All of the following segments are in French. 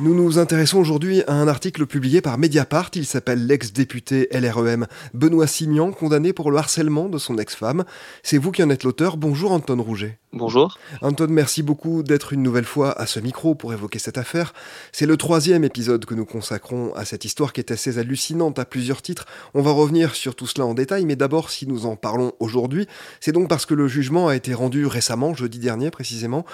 Nous nous intéressons aujourd'hui à un article publié par Mediapart. Il s'appelle L'ex-député LREM Benoît Simian, condamné pour le harcèlement de son ex-femme. C'est vous qui en êtes l'auteur. Bonjour Anton Rouget. Bonjour. Anton, merci beaucoup d'être une nouvelle fois à ce micro pour évoquer cette affaire. C'est le troisième épisode que nous consacrons à cette histoire qui est assez hallucinante à plusieurs titres. On va revenir sur tout cela en détail, mais d'abord, si nous en parlons aujourd'hui, c'est donc parce que le jugement a été rendu récemment, jeudi dernier précisément.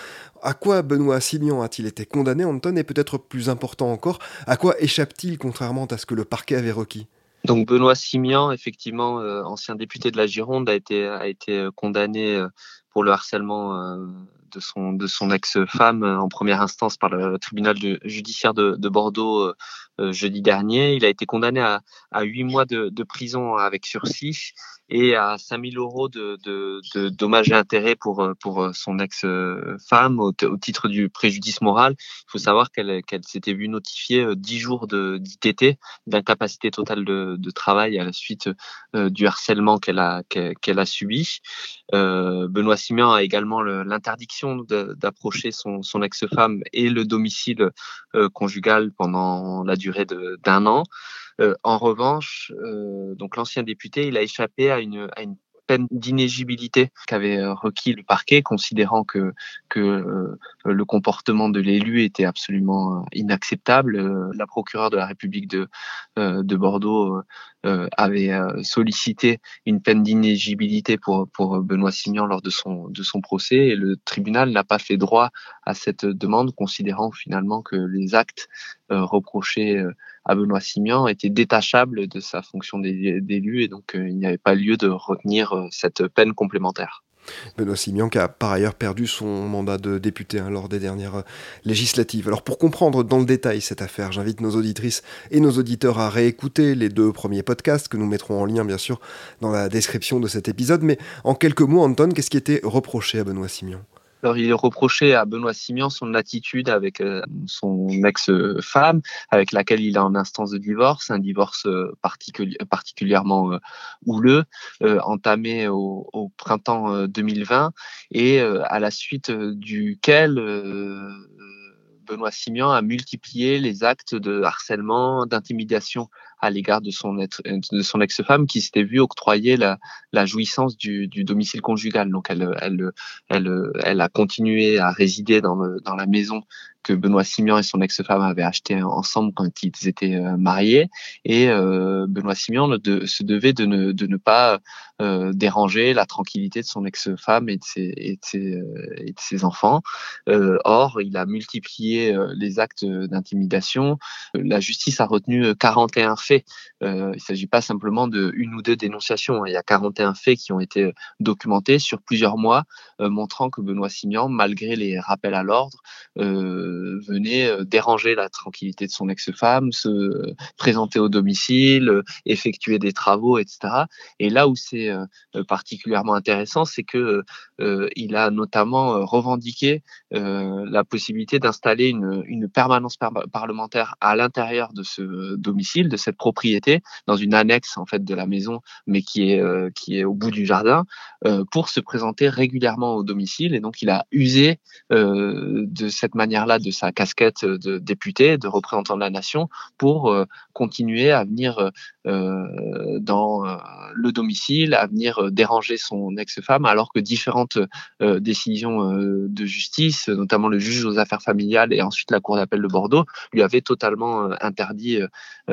À quoi Benoît Simian a-t-il été condamné, Anton, et peut-être plus important encore, à quoi échappe-t-il contrairement à ce que le parquet avait requis? Donc Benoît Simian, effectivement, euh, ancien député de la Gironde, a été, euh, condamné euh, pour le harcèlement de son, ex-femme en première instance par le tribunal judiciaire de Bordeaux jeudi dernier. Il a été condamné à, à 8 mois de, prison avec sursis et à 5000 euros de, de, dommages et intérêts pour, pour son ex-femme au, titre du préjudice moral. Il faut savoir qu'elle s'était vue notifier 10 jours d'ITT, d'incapacité totale de, travail à la suite euh, du harcèlement qu'elle a, subi. Euh, Benoît Simian a également l'interdiction d'approcher son, ex-femme et le domicile euh, conjugal pendant la durée d'un an. Euh, en revanche, euh, donc l'ancien député, il a échappé à une, à une peine d'inégibilité qu'avait euh, requis le parquet, considérant que, que le comportement de l'élu était absolument inacceptable. La procureure de la République de, de Bordeaux avait sollicité une peine d'inégibilité pour, pour Benoît Simian lors de son, de son procès et le tribunal n'a pas fait droit à cette demande, considérant finalement que les actes reprochés à Benoît Simian était détachable de sa fonction d'élu et donc euh, il n'y avait pas lieu de retenir euh, cette peine complémentaire. Benoît Simian qui a par ailleurs perdu son mandat de député hein, lors des dernières euh, législatives. Alors pour comprendre dans le détail cette affaire, j'invite nos auditrices et nos auditeurs à réécouter les deux premiers podcasts que nous mettrons en lien bien sûr dans la description de cet épisode. Mais en quelques mots, Anton, qu'est-ce qui était reproché à Benoît Simian? Alors, il reproché à Benoît Simian son attitude avec euh, son ex-femme, avec laquelle il est en instance de divorce, un divorce euh, particulièrement euh, houleux, entamé au, au, printemps 2020, et à la suite duquel Benoît Simian a multiplié les actes de harcèlement, d'intimidation à l'égard de son, de son ex-femme qui s'était vue octroyer la, jouissance du, domicile conjugal. Donc elle, a continué à résider dans, la maison que Benoît Simian et son ex-femme avaient acheté ensemble quand ils étaient euh, mariés. Et euh, Benoît Simian se devait de ne, pas euh, déranger la tranquillité de son ex-femme et de ses, euh, enfants. Euh, or, il a multiplié les actes d'intimidation. La justice a retenu 41 faits. il ne s'agit pas simplement de ou deux dénonciations. Hein. Il y a 41 faits qui ont été documentés sur plusieurs mois, montrant que Benoît Simian, malgré les rappels à l'ordre, euh, venait euh, déranger la tranquillité de son ex-femme, se présenter au domicile, euh, effectuer des travaux, etc. Et là où c'est euh, particulièrement intéressant, c'est que il a notamment revendiqué la possibilité d'installer une, permanence parlementaire à l'intérieur de ce domicile, de cette propriété, dans une annexe en fait de la maison, mais qui est qui est au bout du jardin, pour se présenter régulièrement au domicile. Et donc il a usé de cette manière-là de sa casquette de député, de représentant de la nation, pour continuer à venir dans le domicile, à venir déranger son ex-femme, alors que différentes décisions de justice, notamment le juge aux affaires familiales et ensuite la cour d'appel de Bordeaux, lui avaient totalement interdit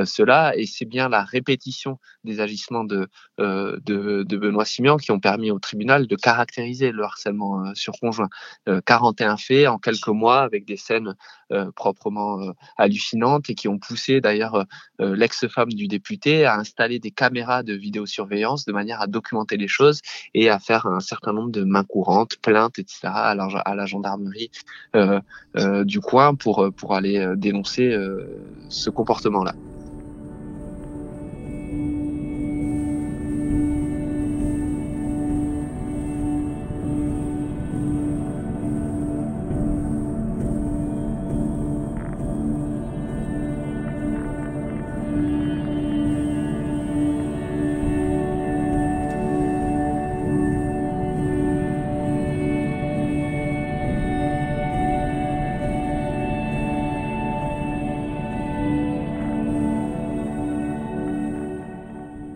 cela. Et c'est bien la répétition des agissements de, de, Benoît Simian qui ont permis au tribunal de caractériser le harcèlement sur conjoint. 41 faits en quelques mois avec des scènes proprement hallucinantes et qui ont poussé d'ailleurs l'ex-femme du député à installer des caméras de vidéosurveillance de manière à documenter les choses et à faire un certain nombre de mains courantes, plaintes, etc. à la, gendarmerie du coin pour aller dénoncer ce comportement-là.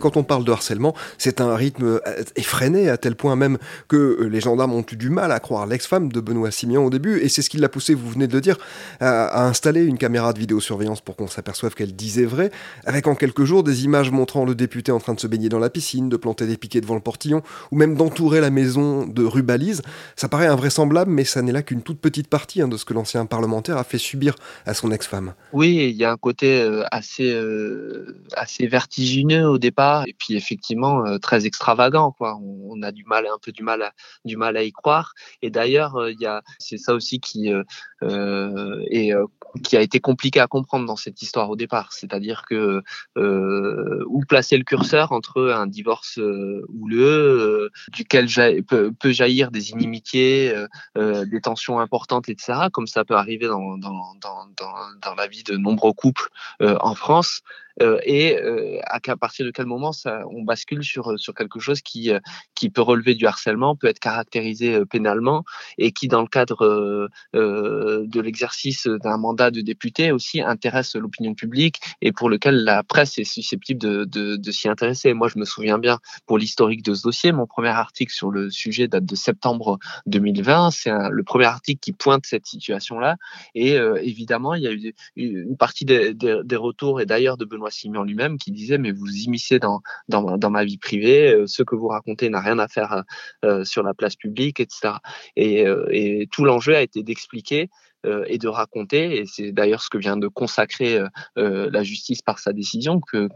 Quand on parle de harcèlement, c'est un rythme euh, effréné, à tel point même que euh, les gendarmes ont eu du mal à croire l'ex-femme de Benoît Simian au début, et c'est ce qui l'a poussé, vous venez de le dire, à, installer une caméra de vidéosurveillance pour qu'on s'aperçoive qu'elle disait vrai, avec en quelques jours des images montrant le député en train de se baigner dans la piscine, de planter des piquets devant le portillon, ou même d'entourer la maison de rubalises. Ça paraît invraisemblable, mais ça n'est là qu'une toute petite partie hein, de ce que l'ancien parlementaire a fait subir à son ex-femme. Oui, il y a un côté euh, assez, assez vertigineux au départ et puis effectivement euh, très extravagant quoi. On, a du mal un peu du mal à, du mal à y croire et d'ailleurs euh, il y a c'est ça aussi qui euh, est qui a été compliqué à comprendre dans cette histoire au départ, c'est-à-dire que où placer le curseur entre un divorce houleux, duquel peut, peut, jaillir des inimitiés, des tensions importantes, etc., comme ça peut arriver dans, dans, dans, dans la vie de nombreux couples en France, euh, et euh, à, partir de quel moment ça, on bascule sur, sur quelque chose qui, euh, qui peut relever du harcèlement, peut être caractérisé pénalement et qui, dans le cadre de l'exercice d'un mandat de député aussi, intéresse l'opinion publique et pour lequel la presse est susceptible de, de, de s'y intéresser. Moi, je me souviens bien pour l'historique de ce dossier, mon premier article sur le sujet date de septembre 2020. C'est le premier article qui pointe cette situation-là. Et évidemment, il y a eu une partie des, des, des retours et d'ailleurs de Benoît Simian lui-même qui disait mais vous immiscez dans, dans, dans, ma vie privée, euh, ce que vous racontez n'a rien à faire euh, sur la place publique, etc. Et, euh, et tout l'enjeu a été d'expliquer et de raconter, et c'est d'ailleurs ce que vient de consacrer la justice par sa décision, que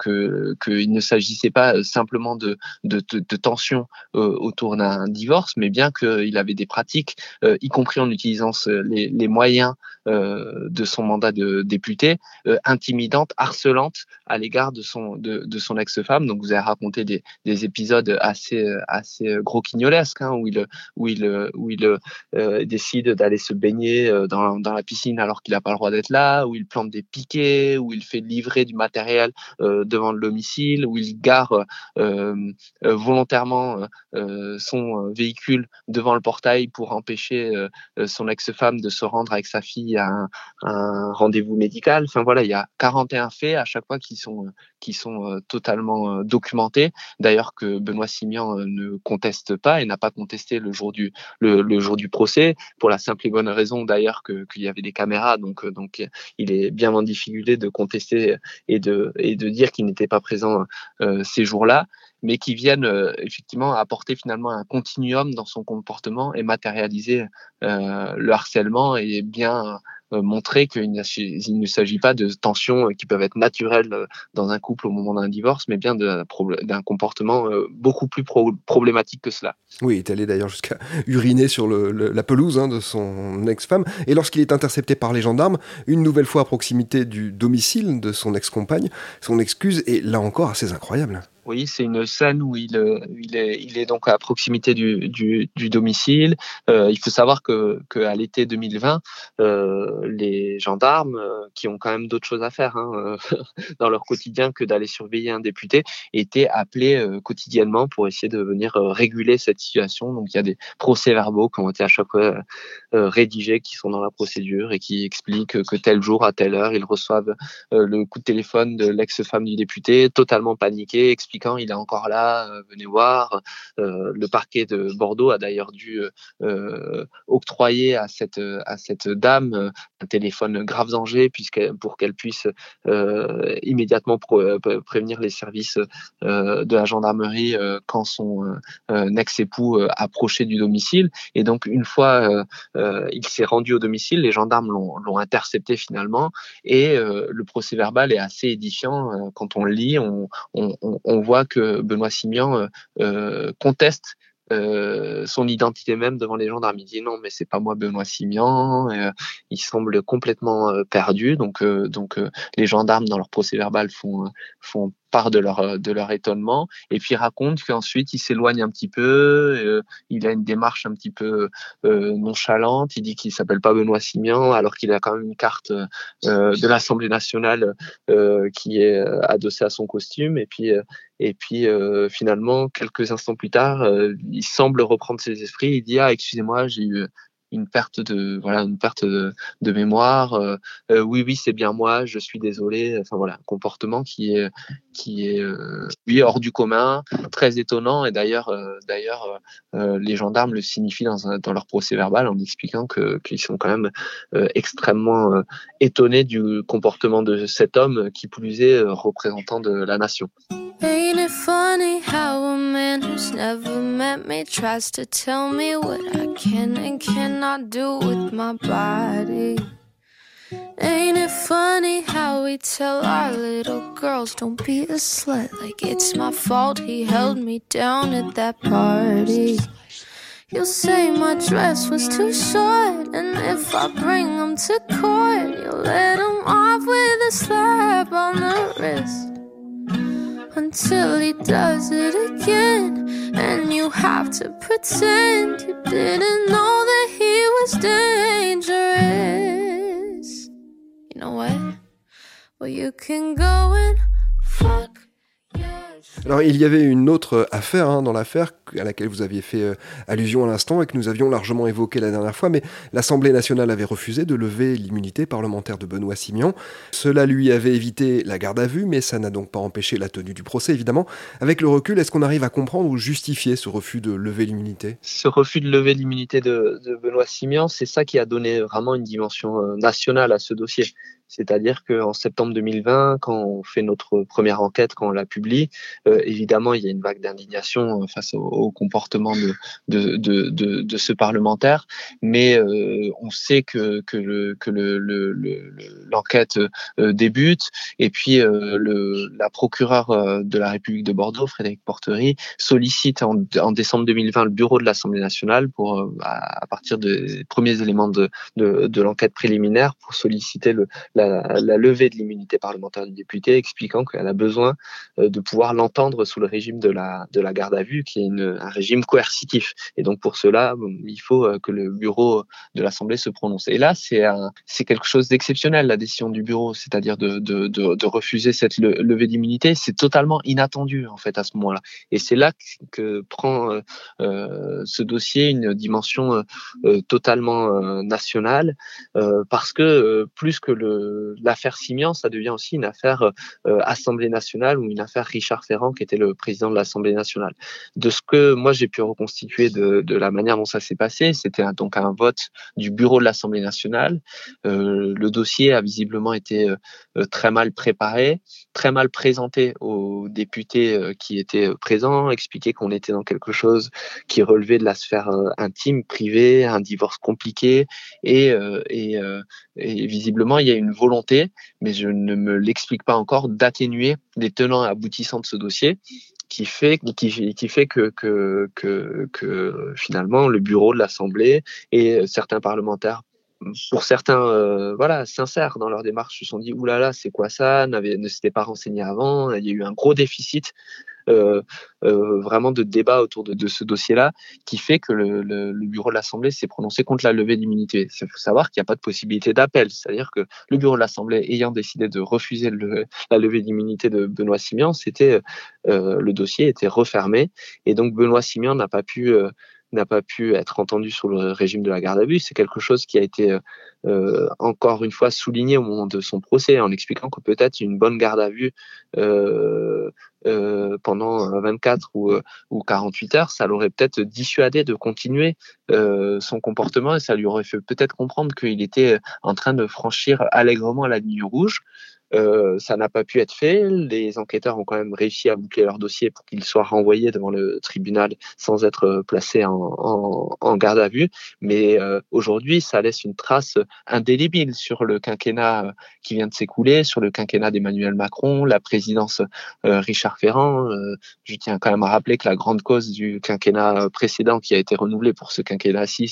qu'il ne s'agissait pas simplement de, de, de, tensions autour d'un divorce, mais bien qu'il avait des pratiques, y compris en utilisant les, les moyens de son mandat de député, intimidantes, harcelantes à l'égard de son, de, de son ex-femme. Donc vous avez raconté des, des épisodes assez, assez gros quignolesques, hein, où il, où il, où il décide d'aller se baigner dans dans la piscine alors qu'il n'a pas le droit d'être là, où il plante des piquets, où il fait livrer du matériel euh, devant le domicile, où il gare euh, euh, volontairement son véhicule devant le portail pour empêcher son ex-femme de se rendre avec sa fille à un, un rendez-vous médical. Enfin voilà, il y a 41 faits à chaque fois qui sont qui sont totalement documentés. D'ailleurs que Benoît Simian ne conteste pas et n'a pas contesté le jour du le, le, jour du procès pour la simple et bonne raison d'ailleurs que qu'il y avait des caméras, donc, euh, donc il est bien en difficulté de contester et de, et de dire qu'il n'était pas présent euh, ces jours-là, mais qui viennent euh, effectivement apporter finalement un continuum dans son comportement et matérialiser le harcèlement et bien euh, montrer qu'il ne s'agit pas de tensions qui peuvent être naturelles euh, dans un couple au moment d'un divorce, mais bien d'un comportement euh, beaucoup plus problématique que cela. Oui, il est allé d'ailleurs jusqu'à uriner sur la pelouse hein, de son ex-femme. Et lorsqu'il est intercepté par les gendarmes, une nouvelle fois à proximité du domicile de son ex-compagne, son excuse est là encore assez incroyable. Oui, c'est une scène où il, euh, est, donc à proximité du, domicile. Euh, il faut savoir que, que à l'été 2020, euh, les gendarmes, qui ont quand même d'autres choses à faire hein, dans leur quotidien que d'aller surveiller un député, étaient appelés quotidiennement pour essayer de venir réguler cette situation. Donc il y a des procès-verbaux qui ont été à chaque fois rédigés, qui sont dans la procédure et qui expliquent que tel jour, à telle heure, ils reçoivent le coup de téléphone de l'ex-femme du député, totalement paniqué, il est encore là, euh, venez voir. Euh, le parquet de Bordeaux a d'ailleurs dû euh, octroyer à cette à cette dame un téléphone grave danger puisque pour qu'elle puisse immédiatement prévenir les services de la gendarmerie quand son ex-époux approchait du domicile. Et donc une fois il s'est rendu au domicile, les gendarmes l'ont intercepté finalement et le procès verbal est assez édifiant quand on le lit. On, on, on voit que Benoît Simian euh, euh, conteste euh, son identité même devant les gendarmes. Il dit non, mais c'est pas moi Benoît Simian. il semble complètement perdu. Donc, donc les gendarmes dans leur procès verbal font part de leur, euh, de leur étonnement, et puis raconte qu'ensuite il s'éloigne un petit peu, euh, il a une démarche un petit peu euh, nonchalante, il dit qu'il s'appelle pas Benoît Simian, alors qu'il a quand même une carte de l'Assemblée nationale qui est adossée à son costume, et puis, et puis finalement, quelques instants plus tard, il semble reprendre ses esprits, il dit, ah, excusez-moi, j'ai eu une perte de voilà une perte de, mémoire euh, euh, oui oui c'est bien moi je suis désolé enfin voilà un comportement qui est qui est euh, hors du commun très étonnant. Et d'ailleurs d'ailleurs les gendarmes le signifient dans, dans leur procès verbal en expliquant que qu'ils sont quand même extrêmement étonnés du comportement de cet homme qui plus est représentant de la nation Ain't it funny how a man who's never met me tries to tell me what I can and cannot do with my body? Ain't it funny how we tell our little girls don't be a slut like it's my fault he held me down at that party? You'll say my dress was too short, and if I bring him to court, you'll let him off with a slap on the wrist until he does it again. And you have to pretend you didn't know that he was dangerous. You know what? Well, you can go and Alors il y avait une autre affaire hein, dans l'affaire à laquelle vous aviez fait euh, allusion à l'instant et que nous avions largement évoqué la dernière fois, mais l'Assemblée nationale avait refusé de lever l'immunité parlementaire de Benoît Simian. Cela lui avait évité la garde à vue, mais ça n'a donc pas empêché la tenue du procès, évidemment. Avec le recul, est-ce qu'on arrive à comprendre ou justifier ce refus de lever l'immunité? Ce refus de lever l'immunité de, de, Benoît Simian, c'est ça qui a donné vraiment une dimension euh, nationale à ce dossier. C'est-à-dire qu'en septembre 2020, quand on fait notre première enquête, quand on la publie, euh, évidemment, il y a une vague d'indignation euh, face au, comportement de, de, de, de, de, ce parlementaire, mais euh, on sait que, que, le, que l'enquête le, le, débute, et puis le, la procureure de la République de Bordeaux, Frédéric Portery, sollicite en, en décembre 2020 le bureau de l'Assemblée nationale pour, à, partir des premiers éléments de, de l'enquête préliminaire, pour solliciter le, la, levée de l'immunité parlementaire du député, expliquant qu'elle a besoin euh, de pouvoir l'entendre sous le régime de la, de la garde à vue, qui est un régime coercitif. Et donc pour cela, il faut euh, que le bureau de l'Assemblée se prononce. Et là, c'est quelque chose d'exceptionnel, la décision du bureau, c'est-à-dire de, de, de, refuser cette levée d'immunité. C'est totalement inattendu en fait à ce moment-là. Et c'est là que, prend euh, ce dossier une dimension totalement nationale, parce que plus que le l'affaire Simian, ça devient aussi une affaire euh, Assemblée nationale ou une affaire Richard Ferrand, qui était le président de l'Assemblée nationale. De ce que moi j'ai pu reconstituer de, la manière dont ça s'est passé, c'était donc un vote du bureau de l'Assemblée nationale. Euh, le dossier a visiblement été euh, très mal préparé, très mal présenté aux députés qui étaient présents, expliqué qu'on était dans quelque chose qui relevait de la sphère intime, privée, un divorce compliqué, et visiblement il y a une volonté, mais je ne me l'explique pas encore, d'atténuer les tenants et aboutissants de ce dossier qui fait qui, fait que finalement le bureau de l'Assemblée et certains parlementaires pour certains, euh, voilà, sincères dans leur démarche, se sont dit oulala, c'est quoi ça? Ne s'était pas renseigné avant. Il y a eu un gros déficit vraiment de débat autour de, ce dossier-là, qui fait que le, bureau de l'Assemblée s'est prononcé contre la levée d'immunité. Il faut savoir qu'il n'y a pas de possibilité d'appel, c'est-à-dire que le bureau de l'Assemblée ayant décidé de refuser la levée d'immunité de Benoît Simian, c'était le dossier était refermé et donc Benoît Simian n'a pas pu n'a pas pu être entendu sur le régime de la garde à vue. C'est quelque chose qui a été euh, encore une fois souligné au moment de son procès en expliquant que peut-être une bonne garde à vue euh, euh, pendant 24 ou, ou 48 heures, ça l'aurait peut-être dissuadé de continuer son comportement et ça lui aurait fait peut-être comprendre qu'il était en train de franchir allègrement la ligne rouge. Euh, ça n'a pas pu être fait. Les enquêteurs ont quand même réussi à boucler leur dossier pour qu'il soit renvoyé devant le tribunal sans être euh, placé en, en, en garde à vue. Mais euh, aujourd'hui, ça laisse une trace indélébile sur le quinquennat qui vient de s'écouler, sur le quinquennat d'Emmanuel Macron, la présidence Richard Ferrand. je tiens quand même à rappeler que la grande cause du quinquennat précédent qui a été renouvelé pour ce quinquennat-ci,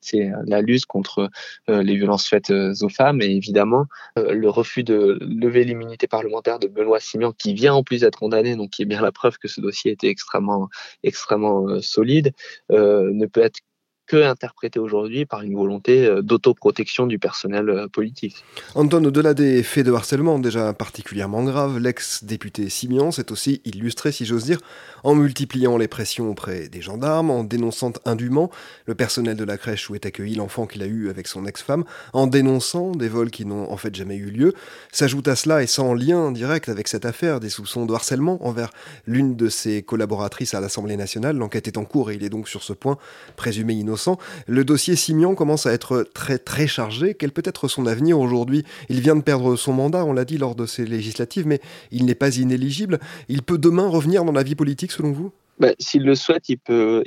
c'est la lutte contre les violences faites aux femmes et évidemment le refus de lever l'immunité parlementaire de Benoît Simian, qui vient en plus d'être condamné, donc qui est bien la preuve que ce dossier était extrêmement, extrêmement euh, solide, euh, ne peut être que interprété aujourd'hui par une volonté euh, d'autoprotection du personnel euh, politique. Anton, au-delà des faits de harcèlement déjà particulièrement graves, l'ex-député Simian s'est aussi illustré, si j'ose dire, en multipliant les pressions auprès des gendarmes, en dénonçant indûment le personnel de la crèche où est accueilli l'enfant qu'il a eu avec son ex-femme, en dénonçant des vols qui n'ont en fait jamais eu lieu. S'ajoute à cela, et sans lien direct avec cette affaire, des soupçons de harcèlement envers l'une de ses collaboratrices à l'Assemblée nationale. L'enquête est en cours et il est donc sur ce point présumé innocent le dossier Simian commence à être très très chargé. Quel peut être son avenir aujourd'hui? Il vient de perdre son mandat, on l'a dit lors de ces législatives, mais il n'est pas inéligible. Il peut demain revenir dans la vie politique selon vous? Bah, S'il le souhaite, il peut,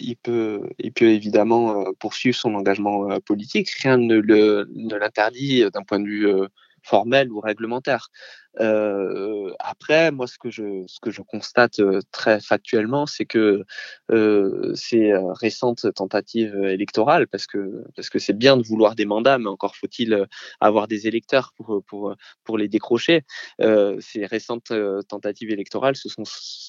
évidemment euh, poursuivre son engagement euh, politique. Rien ne l'interdit d'un point de vue euh, formel ou réglementaire. Après, moi, ce que je, constate très factuellement, c'est que ces récentes tentatives électorales, parce que c'est bien de vouloir des mandats, mais encore faut-il avoir des électeurs pour les décrocher. Ces récentes tentatives électorales se sont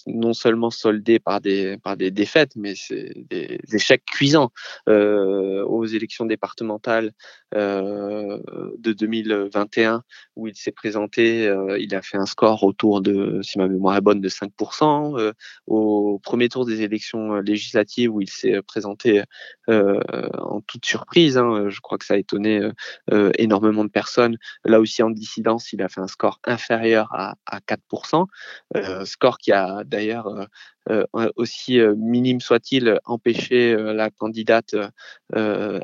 non seulement soldées par des par des défaites, mais c'est des échecs cuisants aux élections départementales de 2021 où il s'est présenté euh, il a fait un score autour de, si ma mémoire est bonne, de 5%. Euh, au premier tour des élections euh, législatives où il s'est présenté en toute surprise, hein, je crois que ça a étonné énormément de personnes. Là aussi en dissidence, il a fait un score inférieur à, à 4%, score qui a d'ailleurs aussi euh, minime soit-il, empêcher euh, la candidate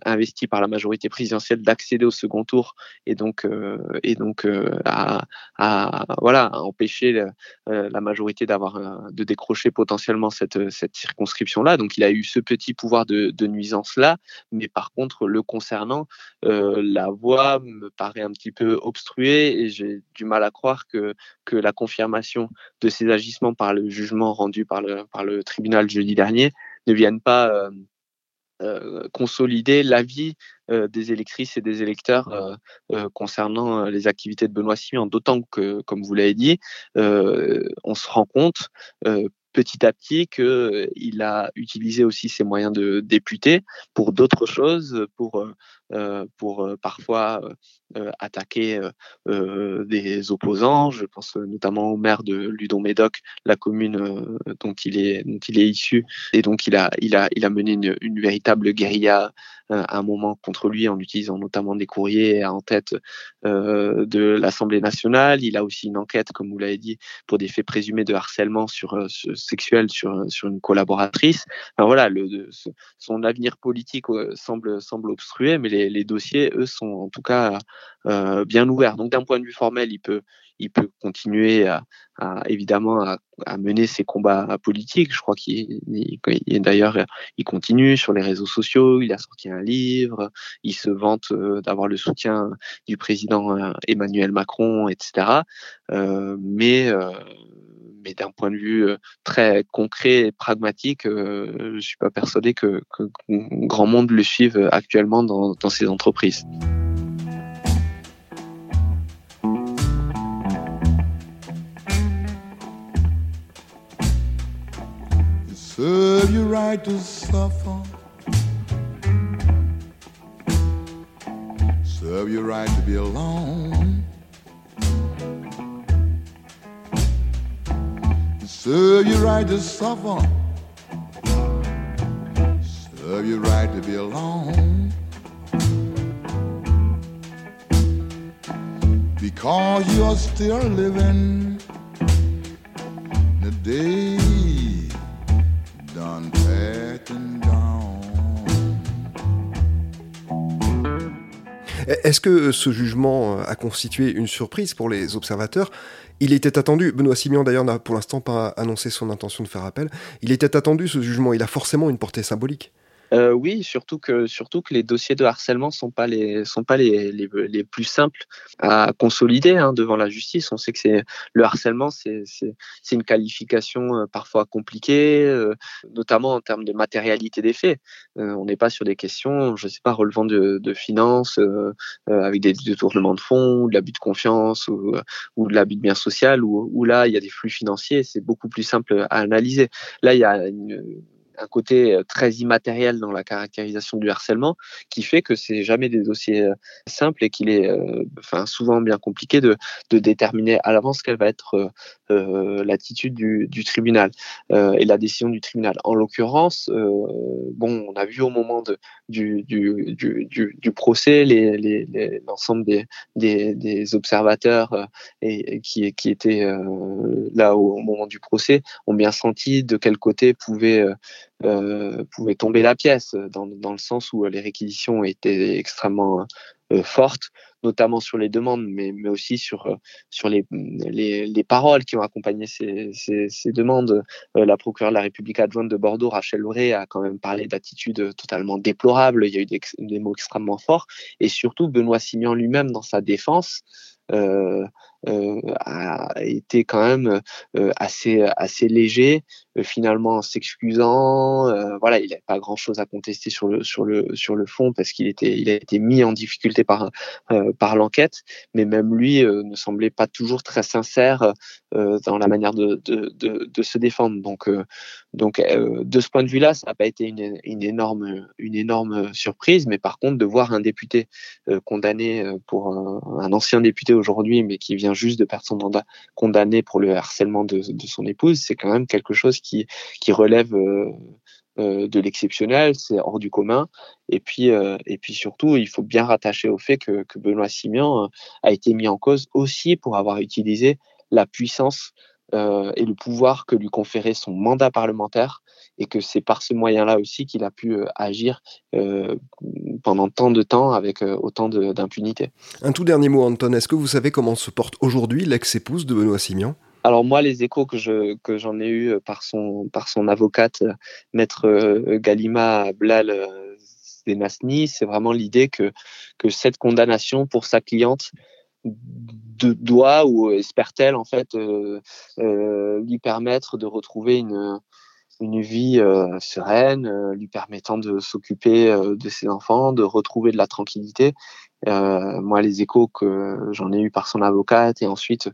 investie par la majorité présidentielle d'accéder au second tour et donc à, voilà empêcher la, majorité d'avoir de décrocher potentiellement cette cette circonscription là. Donc il a eu ce petit pouvoir de, de nuisance là, mais par contre le concernant, la voie me paraît un petit peu obstruée et j'ai du mal à croire que que la confirmation de ces agissements par le jugement rendu par le, par le tribunal jeudi dernier ne viennent pas euh, euh, consolider l'avis euh, des électrices et des électeurs concernant les activités de Benoît Simian, d'autant que, comme vous l'avez dit, on se rend compte petit à petit qu'il a utilisé aussi ses moyens de député pour d'autres choses, pour, pour parfois attaquer des opposants. Je pense notamment au maire de Ludon-Médoc, la commune dont il est dont il est issu, et donc il a il a il a mené une véritable guérilla à un moment contre lui en utilisant notamment des courriers en tête de l'Assemblée nationale. Il a aussi une enquête, comme vous l'avez dit, pour des faits présumés de harcèlement sur, sexuel sur sur une collaboratrice. Voilà, son avenir politique semble semble obstrué, mais les, dossiers, eux, sont en tout cas euh, bien ouverts. Donc d'un point de vue formel, il peut, il peut continuer à, à évidemment à, à, mener ses combats politiques. Je crois qu'il d'ailleurs il continue sur les réseaux sociaux. Il a sorti un livre. Il se vante euh, d'avoir le soutien du président euh, Emmanuel Macron, etc. Euh, mais mais d'un point de vue très concret et pragmatique, je ne suis pas persuadé que, que, grand monde le suive actuellement dans, dans ces entreprises. Serve you right to suffer. Serve you right to be alone. Serve you right to suffer. Serve you right to be alone. Because you are still living the day down. Est-ce que ce jugement a constitué une surprise pour les observateurs? Il était attendu, Benoît Simian d'ailleurs n'a pour l'instant pas annoncé son intention de faire appel, il était attendu ce jugement, il a forcément une portée symbolique. Euh, oui, surtout que, surtout que les dossiers de harcèlement sont pas les sont pas les, les, les plus simples à consolider hein, devant la justice. On sait que c'est le harcèlement, c'est c'est une qualification euh, parfois compliquée, euh, notamment en termes de matérialité des faits. Euh, on n'est pas sur des questions, je sais pas, relevant de, de finances, avec des détournements de fonds, ou de l'abus de confiance ou, ou de l'abus de bien social, où, où là il y a des flux financiers, c'est beaucoup plus simple à analyser. Là il y a une un côté euh, très immatériel dans la caractérisation du harcèlement qui fait que c'est jamais des dossiers euh, simples et qu'il est euh, souvent bien compliqué de, déterminer à l'avance quelle va être l'attitude du, tribunal et la décision du tribunal. En l'occurrence, bon, on a vu au moment du, procès l'ensemble des, observateurs et, qui, étaient là au, moment du procès ont bien senti de quel côté pouvait euh, pouvait tomber la pièce, dans, dans, le sens où les réquisitions étaient extrêmement euh, fortes, notamment sur les demandes, mais, mais aussi sur, euh, sur les, les, les, paroles qui ont accompagné ces, ces, demandes. Euh, la procureure de la République adjointe de Bordeaux, Rachel Lauré, a quand même parlé d'attitudes totalement déplorables. Il y a eu des, des, mots extrêmement forts. Et surtout, Benoît Simian lui-même, dans sa défense, euh, euh, a été quand même euh, assez assez léger euh, finalement s'excusant voilà il n'avait pas grand chose à contester sur le sur le sur le fond parce qu'il était il a été mis en difficulté par par l'enquête. Mais même lui ne semblait pas toujours très sincère dans la manière de, de, se défendre. Donc donc de ce point de vue là ça n'a pas été une, une énorme une énorme surprise. Mais par contre de voir un député condamné pour un ancien député aujourd'hui mais qui vient juste de perdre son mandat condamné pour le harcèlement de, son épouse, c'est quand même quelque chose qui, relève euh, euh, de l'exceptionnel, c'est hors du commun. Et puis, euh, et puis surtout, il faut bien rattacher au fait que, que Benoît Simian a été mis en cause aussi pour avoir utilisé la puissance euh, et le pouvoir que lui conférait son mandat parlementaire et que c'est par ce moyen-là aussi qu'il a pu euh, agir euh, pendant tant de temps avec autant d'impunité. Un tout dernier mot, Anton. Est-ce que vous savez comment se porte aujourd'hui l'ex-épouse de Benoît Simian? Alors moi, les échos que je que j'en ai eu par son par son avocate, maître Galima Blal Zenasni, c'est vraiment l'idée que que cette condamnation pour sa cliente de, doit ou espère-t-elle en fait euh, euh, lui permettre de retrouver une une vie euh, sereine, euh, lui permettant de s'occuper euh, de ses enfants, de retrouver de la tranquillité. Euh, moi, les échos que j'en ai eu par son avocate et ensuite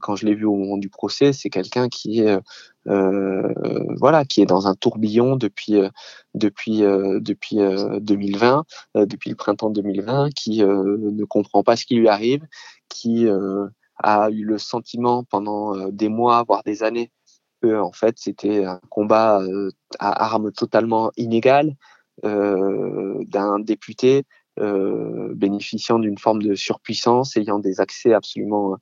quand je l'ai vu au moment du procès, c'est quelqu'un qui est voilà, qui est dans un tourbillon depuis depuis depuis 2020, depuis le printemps 2020, qui ne comprend pas ce qui lui arrive, qui a eu le sentiment pendant des mois, voire des années, en fait c'était un combat à armes totalement inégales d'un député bénéficiant d'une forme de surpuissance, ayant des accès absolument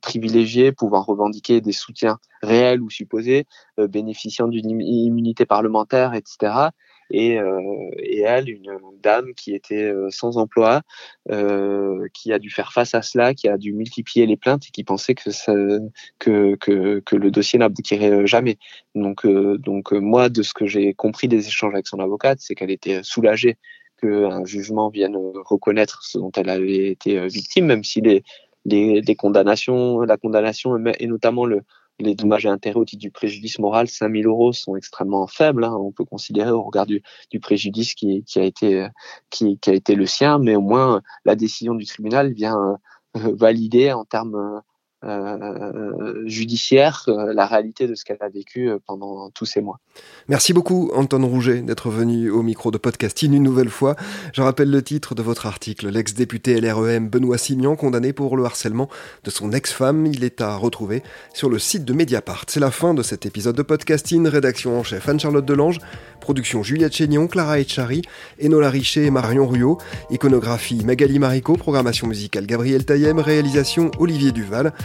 privilégiés, pouvant revendiquer des soutiens réels ou supposés, bénéficiant d'une immunité parlementaire, etc et, euh, et elle, une dame qui était euh, sans emploi, euh, qui a dû faire face à cela, qui a dû multiplier les plaintes et qui pensait que, ça, que, que, que le dossier n'aboutirait jamais. Donc, donc moi, de ce que j'ai compris des échanges avec son avocate, c'est qu'elle était soulagée qu'un jugement vienne reconnaître ce dont elle avait été victime, même si les, les, les condamnations, la condamnation et notamment le, les dommages et intérêts au titre du préjudice moral, 5 000 euros sont extrêmement faibles. Hein, on peut considérer au regard du, du préjudice qui, qui, a été, le sien, mais au moins la décision du tribunal vient euh, valider en termes euh, judiciaire euh, la réalité de ce qu'elle a vécu euh, pendant tous ces mois. Merci beaucoup Anton Rouget d'être venu au micro de Podcasting une nouvelle fois. Je rappelle le titre de votre article. L'ex-député LREM Benoît Simian condamné pour le harcèlement de son ex-femme. Il est à retrouver sur le site de Mediapart. C'est la fin de cet épisode de Podcasting. Rédaction en chef Anne-Charlotte Delange. Production Juliette Chénion, Clara Etchari, Enola Richer et Marion Ruot. Iconographie Magali Marico. Programmation musicale Gabriel Taillem. Réalisation Olivier Duval.